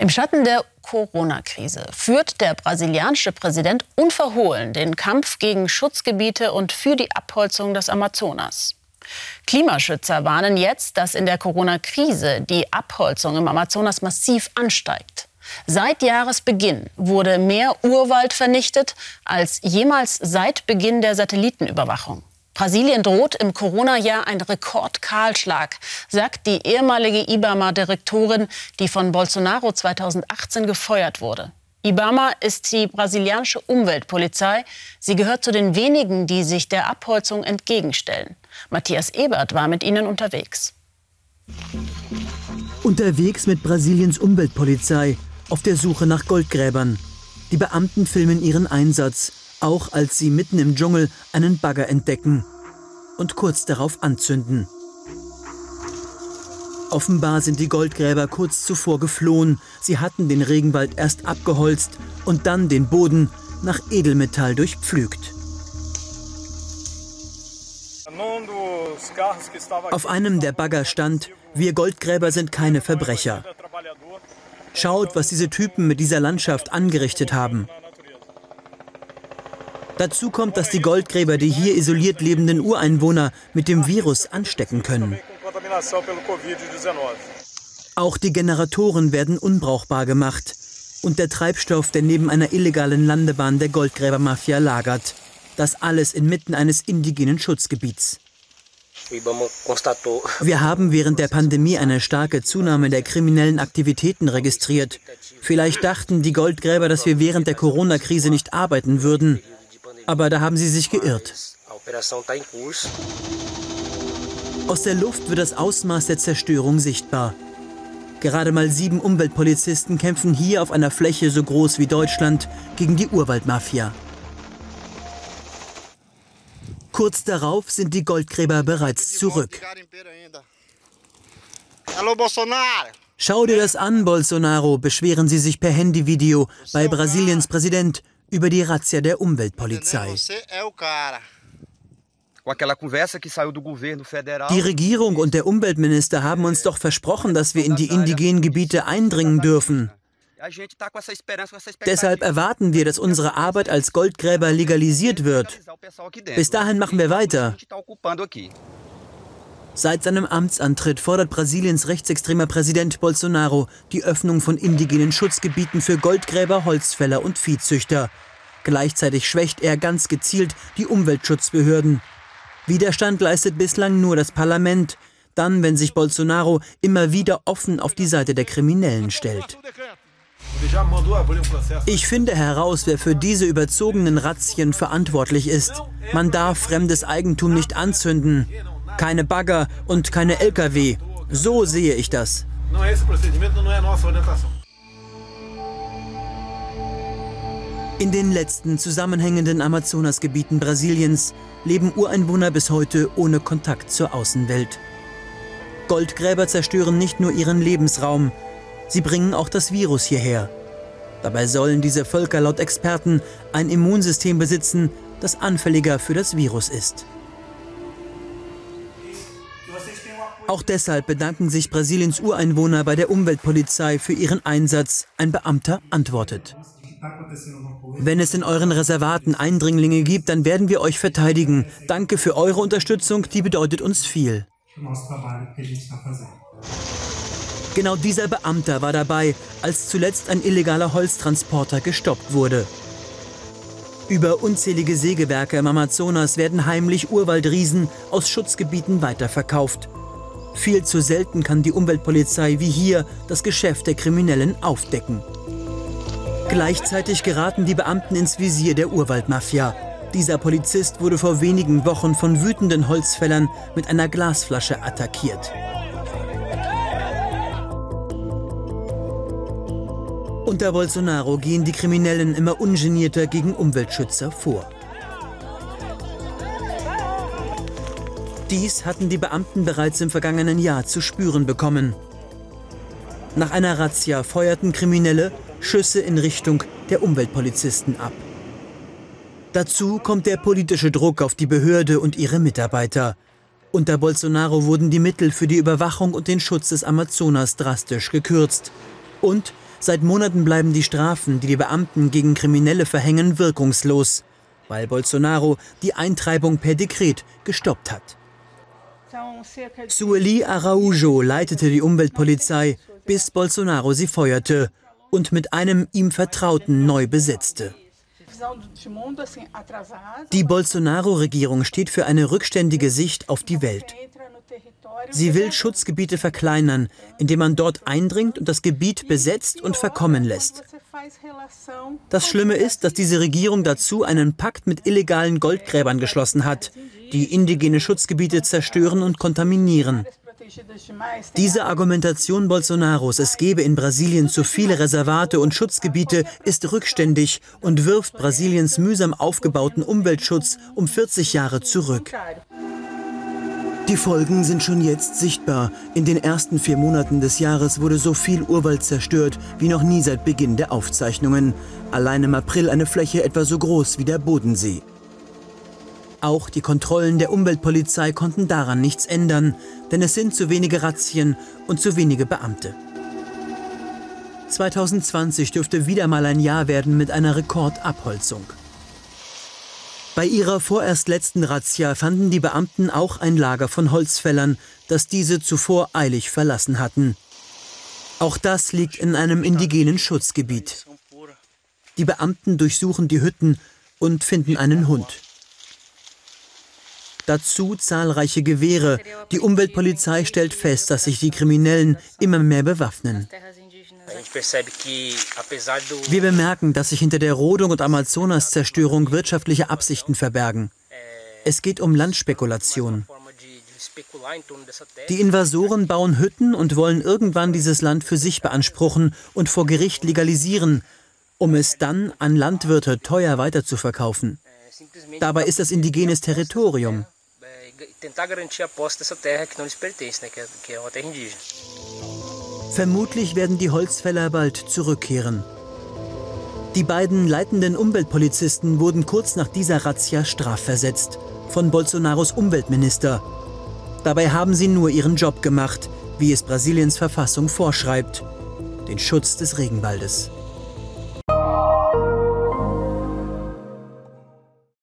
Im Schatten der Corona-Krise führt der brasilianische Präsident unverhohlen den Kampf gegen Schutzgebiete und für die Abholzung des Amazonas. Klimaschützer warnen jetzt, dass in der Corona-Krise die Abholzung im Amazonas massiv ansteigt. Seit Jahresbeginn wurde mehr Urwald vernichtet als jemals seit Beginn der Satellitenüberwachung. Brasilien droht im Corona-Jahr ein Rekordkahlschlag, sagt die ehemalige IBAMA-Direktorin, die von Bolsonaro 2018 gefeuert wurde. IBAMA ist die brasilianische Umweltpolizei. Sie gehört zu den wenigen, die sich der Abholzung entgegenstellen. Matthias Ebert war mit ihnen unterwegs. Unterwegs mit Brasiliens Umweltpolizei auf der Suche nach Goldgräbern. Die Beamten filmen ihren Einsatz auch als sie mitten im Dschungel einen Bagger entdecken und kurz darauf anzünden. Offenbar sind die Goldgräber kurz zuvor geflohen. Sie hatten den Regenwald erst abgeholzt und dann den Boden nach Edelmetall durchpflügt. Auf einem der Bagger stand, wir Goldgräber sind keine Verbrecher. Schaut, was diese Typen mit dieser Landschaft angerichtet haben. Dazu kommt, dass die Goldgräber die hier isoliert lebenden Ureinwohner mit dem Virus anstecken können. Auch die Generatoren werden unbrauchbar gemacht und der Treibstoff, der neben einer illegalen Landebahn der Goldgräbermafia lagert. Das alles inmitten eines indigenen Schutzgebiets. Wir haben während der Pandemie eine starke Zunahme der kriminellen Aktivitäten registriert. Vielleicht dachten die Goldgräber, dass wir während der Corona-Krise nicht arbeiten würden. Aber da haben sie sich geirrt. Aus der Luft wird das Ausmaß der Zerstörung sichtbar. Gerade mal sieben Umweltpolizisten kämpfen hier auf einer Fläche so groß wie Deutschland gegen die Urwaldmafia. Kurz darauf sind die Goldgräber bereits zurück. Schau dir das an, Bolsonaro, beschweren sie sich per Handyvideo bei Brasiliens Präsident über die Razzia der Umweltpolizei. Die Regierung und der Umweltminister haben uns doch versprochen, dass wir in die indigenen Gebiete eindringen dürfen. Deshalb erwarten wir, dass unsere Arbeit als Goldgräber legalisiert wird. Bis dahin machen wir weiter. Seit seinem Amtsantritt fordert Brasiliens rechtsextremer Präsident Bolsonaro die Öffnung von indigenen Schutzgebieten für Goldgräber, Holzfäller und Viehzüchter. Gleichzeitig schwächt er ganz gezielt die Umweltschutzbehörden. Widerstand leistet bislang nur das Parlament, dann, wenn sich Bolsonaro immer wieder offen auf die Seite der Kriminellen stellt. Ich finde heraus, wer für diese überzogenen Razzien verantwortlich ist. Man darf fremdes Eigentum nicht anzünden keine Bagger und keine Lkw. So sehe ich das. In den letzten zusammenhängenden Amazonasgebieten Brasiliens leben Ureinwohner bis heute ohne Kontakt zur Außenwelt. Goldgräber zerstören nicht nur ihren Lebensraum, sie bringen auch das Virus hierher. Dabei sollen diese Völker laut Experten ein Immunsystem besitzen, das anfälliger für das Virus ist. Auch deshalb bedanken sich Brasiliens Ureinwohner bei der Umweltpolizei für ihren Einsatz. Ein Beamter antwortet. Wenn es in euren Reservaten Eindringlinge gibt, dann werden wir euch verteidigen. Danke für eure Unterstützung, die bedeutet uns viel. Genau dieser Beamter war dabei, als zuletzt ein illegaler Holztransporter gestoppt wurde. Über unzählige Sägewerke im Amazonas werden heimlich Urwaldriesen aus Schutzgebieten weiterverkauft. Viel zu selten kann die Umweltpolizei wie hier das Geschäft der Kriminellen aufdecken. Gleichzeitig geraten die Beamten ins Visier der Urwaldmafia. Dieser Polizist wurde vor wenigen Wochen von wütenden Holzfällern mit einer Glasflasche attackiert. Unter Bolsonaro gehen die Kriminellen immer ungenierter gegen Umweltschützer vor. Dies hatten die Beamten bereits im vergangenen Jahr zu spüren bekommen. Nach einer Razzia feuerten Kriminelle Schüsse in Richtung der Umweltpolizisten ab. Dazu kommt der politische Druck auf die Behörde und ihre Mitarbeiter. Unter Bolsonaro wurden die Mittel für die Überwachung und den Schutz des Amazonas drastisch gekürzt. Und Seit Monaten bleiben die Strafen, die die Beamten gegen Kriminelle verhängen, wirkungslos, weil Bolsonaro die Eintreibung per Dekret gestoppt hat. Sueli Araujo leitete die Umweltpolizei, bis Bolsonaro sie feuerte und mit einem ihm Vertrauten neu besetzte. Die Bolsonaro-Regierung steht für eine rückständige Sicht auf die Welt. Sie will Schutzgebiete verkleinern, indem man dort eindringt und das Gebiet besetzt und verkommen lässt. Das Schlimme ist, dass diese Regierung dazu einen Pakt mit illegalen Goldgräbern geschlossen hat, die indigene Schutzgebiete zerstören und kontaminieren. Diese Argumentation Bolsonaros, es gebe in Brasilien zu viele Reservate und Schutzgebiete, ist rückständig und wirft Brasiliens mühsam aufgebauten Umweltschutz um 40 Jahre zurück. Die Folgen sind schon jetzt sichtbar. In den ersten vier Monaten des Jahres wurde so viel Urwald zerstört wie noch nie seit Beginn der Aufzeichnungen. Allein im April eine Fläche etwa so groß wie der Bodensee. Auch die Kontrollen der Umweltpolizei konnten daran nichts ändern, denn es sind zu wenige Razzien und zu wenige Beamte. 2020 dürfte wieder mal ein Jahr werden mit einer Rekordabholzung. Bei ihrer vorerst letzten Razzia fanden die Beamten auch ein Lager von Holzfällern, das diese zuvor eilig verlassen hatten. Auch das liegt in einem indigenen Schutzgebiet. Die Beamten durchsuchen die Hütten und finden einen Hund. Dazu zahlreiche Gewehre. Die Umweltpolizei stellt fest, dass sich die Kriminellen immer mehr bewaffnen. Wir bemerken, dass sich hinter der Rodung und Amazonas-Zerstörung wirtschaftliche Absichten verbergen. Es geht um Landspekulation. Die Invasoren bauen Hütten und wollen irgendwann dieses Land für sich beanspruchen und vor Gericht legalisieren, um es dann an Landwirte teuer weiterzuverkaufen. Dabei ist das indigenes Territorium tentar garantir a posse dessa terra que não lhes pertence, né, que, é, que é uma terra indígena. Vermutlich werden die Holzfäller bald zurückkehren. Die beiden leitenden Umweltpolizisten wurden kurz nach dieser Razzia strafversetzt von Bolsonaros Umweltminister. Dabei haben sie nur ihren Job gemacht, wie es Brasiliens Verfassung vorschreibt, den Schutz des Regenwaldes.